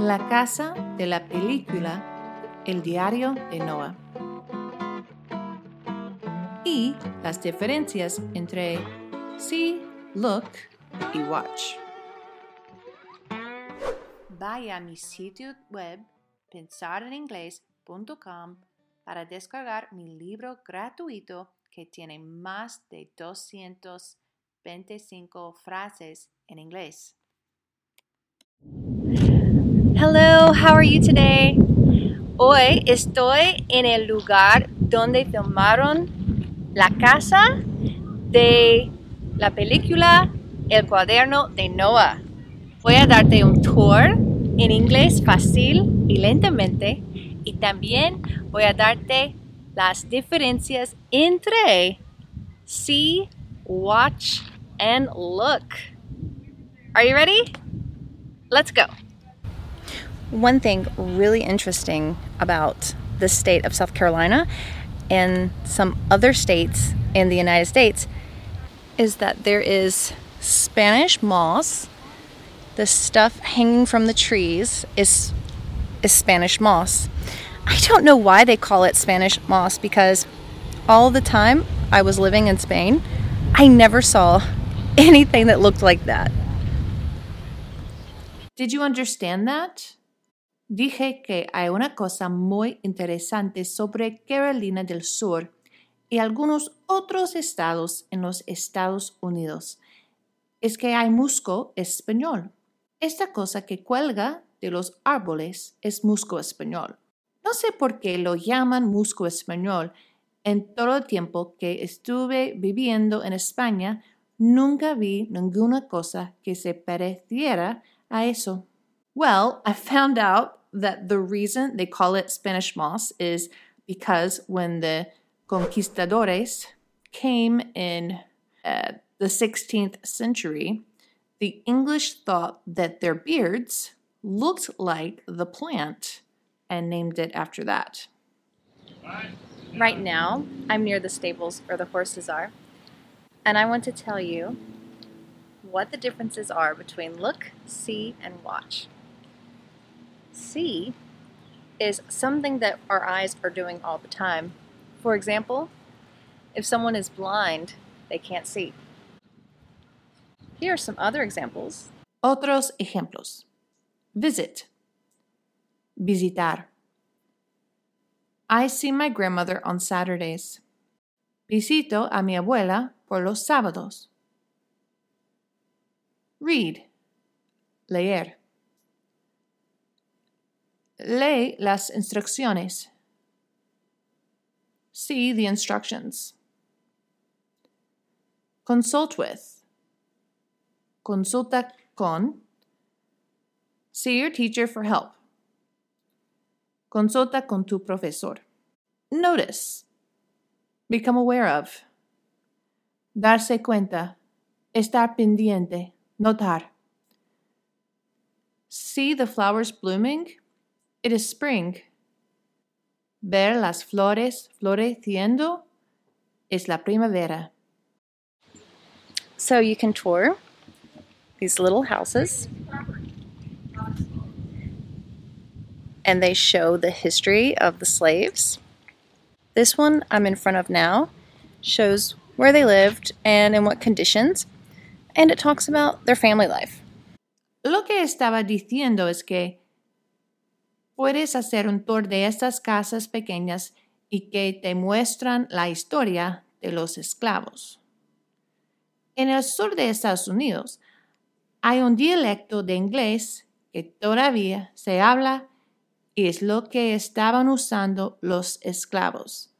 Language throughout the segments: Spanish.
La casa de la película El diario de Noah. Y las diferencias entre see, look y watch. Vaya a mi sitio web pensareningles.com para descargar mi libro gratuito que tiene más de 225 frases en inglés. Hello, how are you today? Hoy estoy en el lugar donde filmaron la casa de la película El cuaderno de Noah. Voy a darte un tour en inglés fácil y lentamente y también voy a darte las diferencias entre see, watch, and look. Are you ready? Let's go. One thing really interesting about the state of South Carolina and some other states in the United States is that there is Spanish moss. The stuff hanging from the trees is is Spanish moss. I don't know why they call it Spanish moss because all the time I was living in Spain, I never saw anything that looked like that. Did you understand that? Dije que hay una cosa muy interesante sobre Carolina del Sur y algunos otros estados en los Estados Unidos. Es que hay musgo español. Esta cosa que cuelga de los árboles es musgo español. No sé por qué lo llaman musgo español. En todo el tiempo que estuve viviendo en España, nunca vi ninguna cosa que se pareciera a eso. Well, I found out that the reason they call it Spanish moss is because when the conquistadores came in uh, the 16th century, the English thought that their beards looked like the plant and named it after that. Right now, I'm near the stables where the horses are, and I want to tell you what the differences are between look, see, and watch. See is something that our eyes are doing all the time. For example, if someone is blind, they can't see. Here are some other examples. Otros ejemplos. Visit. Visitar. I see my grandmother on Saturdays. Visito a mi abuela por los sábados. Read. Leer. Lee las instrucciones. See the instructions. Consult with. Consulta con. See your teacher for help. Consulta con tu profesor. Notice. Become aware of. Darse cuenta. Estar pendiente. Notar. See the flowers blooming? It is spring. Ver las flores floreciendo es la primavera. So you can tour these little houses and they show the history of the slaves. This one I'm in front of now shows where they lived and in what conditions, and it talks about their family life. Lo que estaba diciendo es que puedes hacer un tour de estas casas pequeñas y que te muestran la historia de los esclavos. En el sur de Estados Unidos hay un dialecto de inglés que todavía se habla y es lo que estaban usando los esclavos.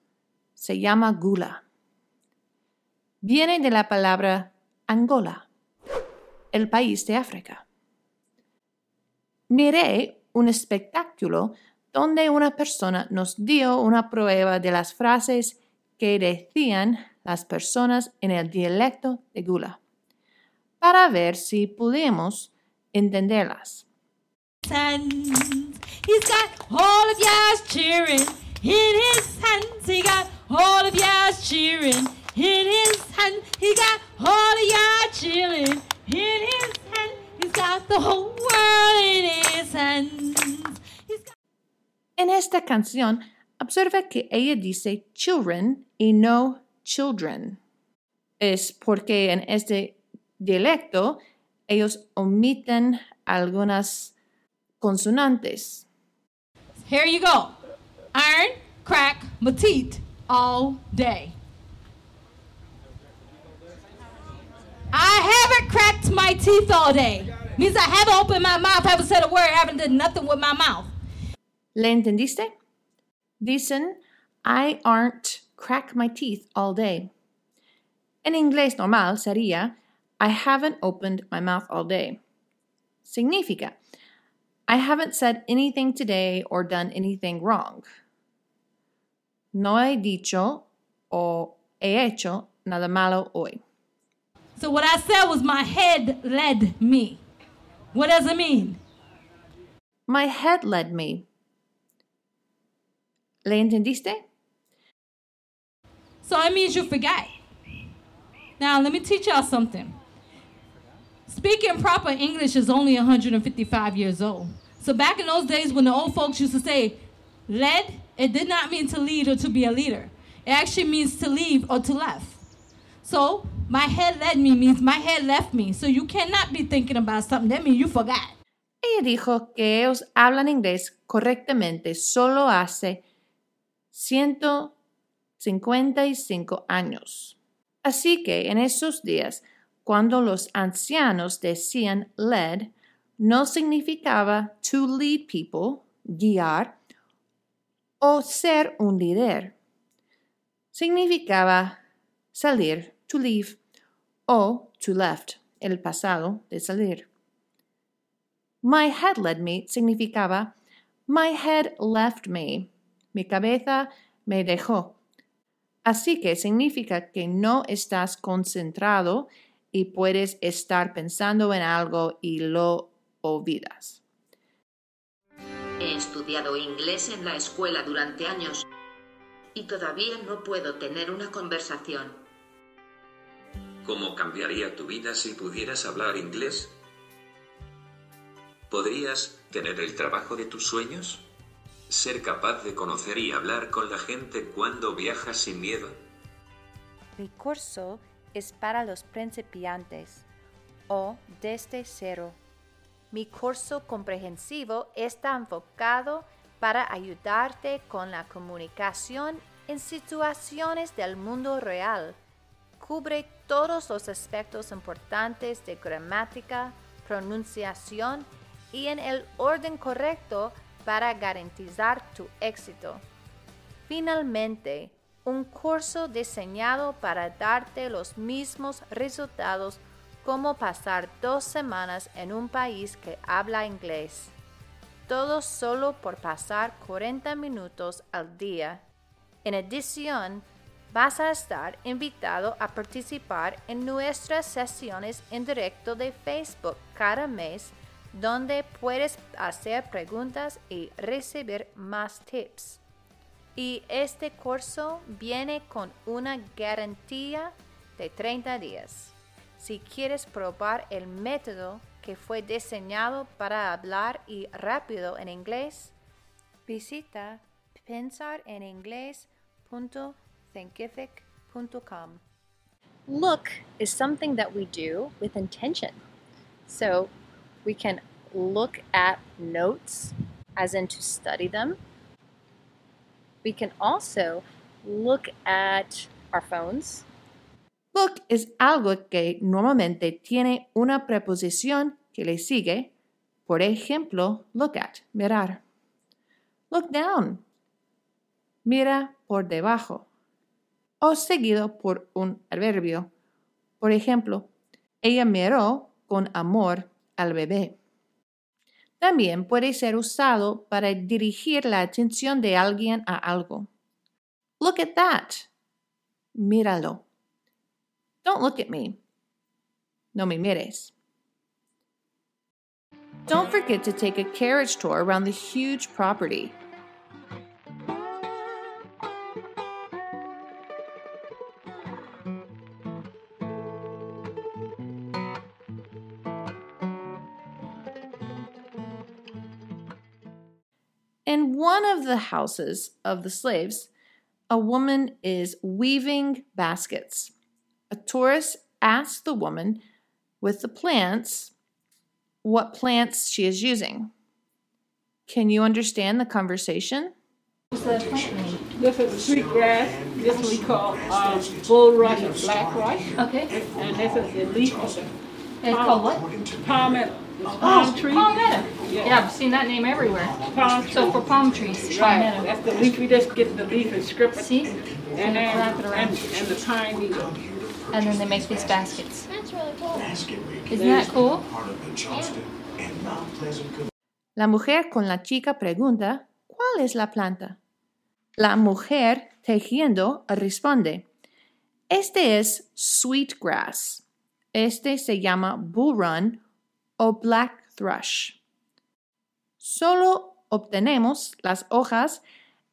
Se llama gula. Viene de la palabra Angola, el país de África. Miré un espectáculo donde una persona nos dio una prueba de las frases que decían las personas en el dialecto de Gula, para ver si pudimos entenderlas. He's got all of y'all cheering in his hands. He got all of y'all cheering in his hand. He got all of y'all chilling in his hand. He's got the whole world in his hand. Esta canción, observa que ella dice children y no children. Es porque en este dialecto ellos omiten algunas consonantes. Here you go. Iron, crack, my teeth all day. I haven't cracked my teeth all day. Means I haven't opened my mouth, haven't said a word, haven't done nothing with my mouth. ¿Le entendiste? Dicen, I aren't crack my teeth all day. En inglés normal sería, I haven't opened my mouth all day. Significa, I haven't said anything today or done anything wrong. No he dicho o he hecho nada malo hoy. So what I said was my head led me. What does it mean? My head led me. ¿Le entendiste? So it means you forgot. Now let me teach y'all something. Speaking proper English is only 155 years old. So back in those days when the old folks used to say led, it did not mean to lead or to be a leader. It actually means to leave or to left. So my head led me means my head left me. So you cannot be thinking about something. That means you forgot. Ella dijo que ellos hablan inglés correctamente solo hace 155 años. Así que en esos días, cuando los ancianos decían led, no significaba to lead people, guiar, o ser un líder. Significaba salir, to leave, o to left, el pasado de salir. My head led me significaba my head left me. Mi cabeza me dejó. Así que significa que no estás concentrado y puedes estar pensando en algo y lo olvidas. He estudiado inglés en la escuela durante años y todavía no puedo tener una conversación. ¿Cómo cambiaría tu vida si pudieras hablar inglés? ¿Podrías tener el trabajo de tus sueños? ¿Ser capaz de conocer y hablar con la gente cuando viajas sin miedo? Mi curso es para los principiantes o desde cero. Mi curso comprensivo está enfocado para ayudarte con la comunicación en situaciones del mundo real. Cubre todos los aspectos importantes de gramática, pronunciación y en el orden correcto para garantizar tu éxito. Finalmente, un curso diseñado para darte los mismos resultados como pasar dos semanas en un país que habla inglés. Todo solo por pasar 40 minutos al día. En adición, vas a estar invitado a participar en nuestras sesiones en directo de Facebook cada mes donde puedes hacer preguntas y recibir más tips. Y este curso viene con una garantía de 30 días. Si quieres probar el método que fue diseñado para hablar y rápido en inglés, visita pensareningles.thinkific.com. Look is something that we do with intention. So we can look at notes, as in to study them. We can also look at our phones. Look es algo que normalmente tiene una preposición que le sigue. Por ejemplo, look at, mirar. Look down, mira por debajo. O seguido por un adverbio. Por ejemplo, ella miró con amor al bebé. También puede ser usado para dirigir la atención de alguien a algo. Look at that. Míralo. Don't look at me. No me mires. Don't forget to take a carriage tour around the huge property. In one of the houses of the slaves, a woman is weaving baskets. A tourist asks the woman with the plants what plants she is using. Can you understand the conversation? What's the plant name? This is sweet grass. This we call um, bulrush or black rush. Okay. And this is the leaf of the It's called what? palmetto. Palm tree. Palmetto. Yeah. Yeah, I've seen that name everywhere. Palm tree. So for palm trees, Right. palmetto. That's the leaf. We just get the leaf and strip it. See? And then wrap it around. and, and the pine needle. And then they make these baskets. That's really cool. Isn't that cool? Part of the Johnston and Mount Pleasant La mujer con la chica pregunta, ¿cuál es la planta? La mujer tejiendo responde, este es sweetgrass. Este se llama bullrun o black thrush. Solo obtenemos las hojas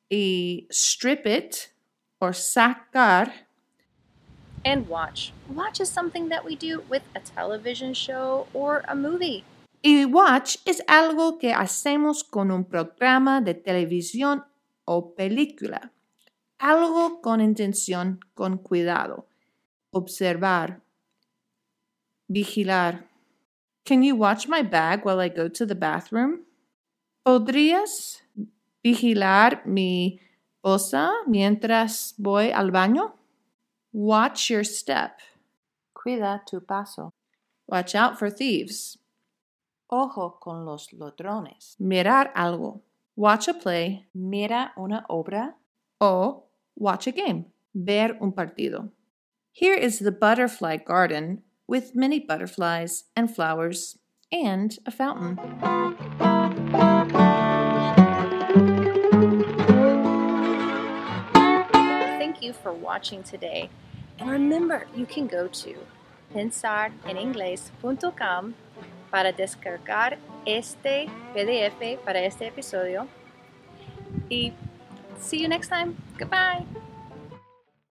y strip it o sacar And watch. Watch is something that we do with a television show or a movie. Y watch es algo que hacemos con un programa de televisión o película. Algo con intención, con cuidado. Observar. Vigilar. Can you watch my bag while I go to the bathroom? ¿Podrías vigilar mi bolsa mientras voy al baño? Watch your step. Cuida tu paso. Watch out for thieves. Ojo con los ladrones. Mirar algo. Watch a play Mira una obra. o watch a game. Ver un partido. Here is the butterfly garden with many butterflies and flowers and a fountain. Thank you for watching today. And remember, you can go to pensareningles.com para descargar este PDF para este episodio. Y see you next time. Goodbye.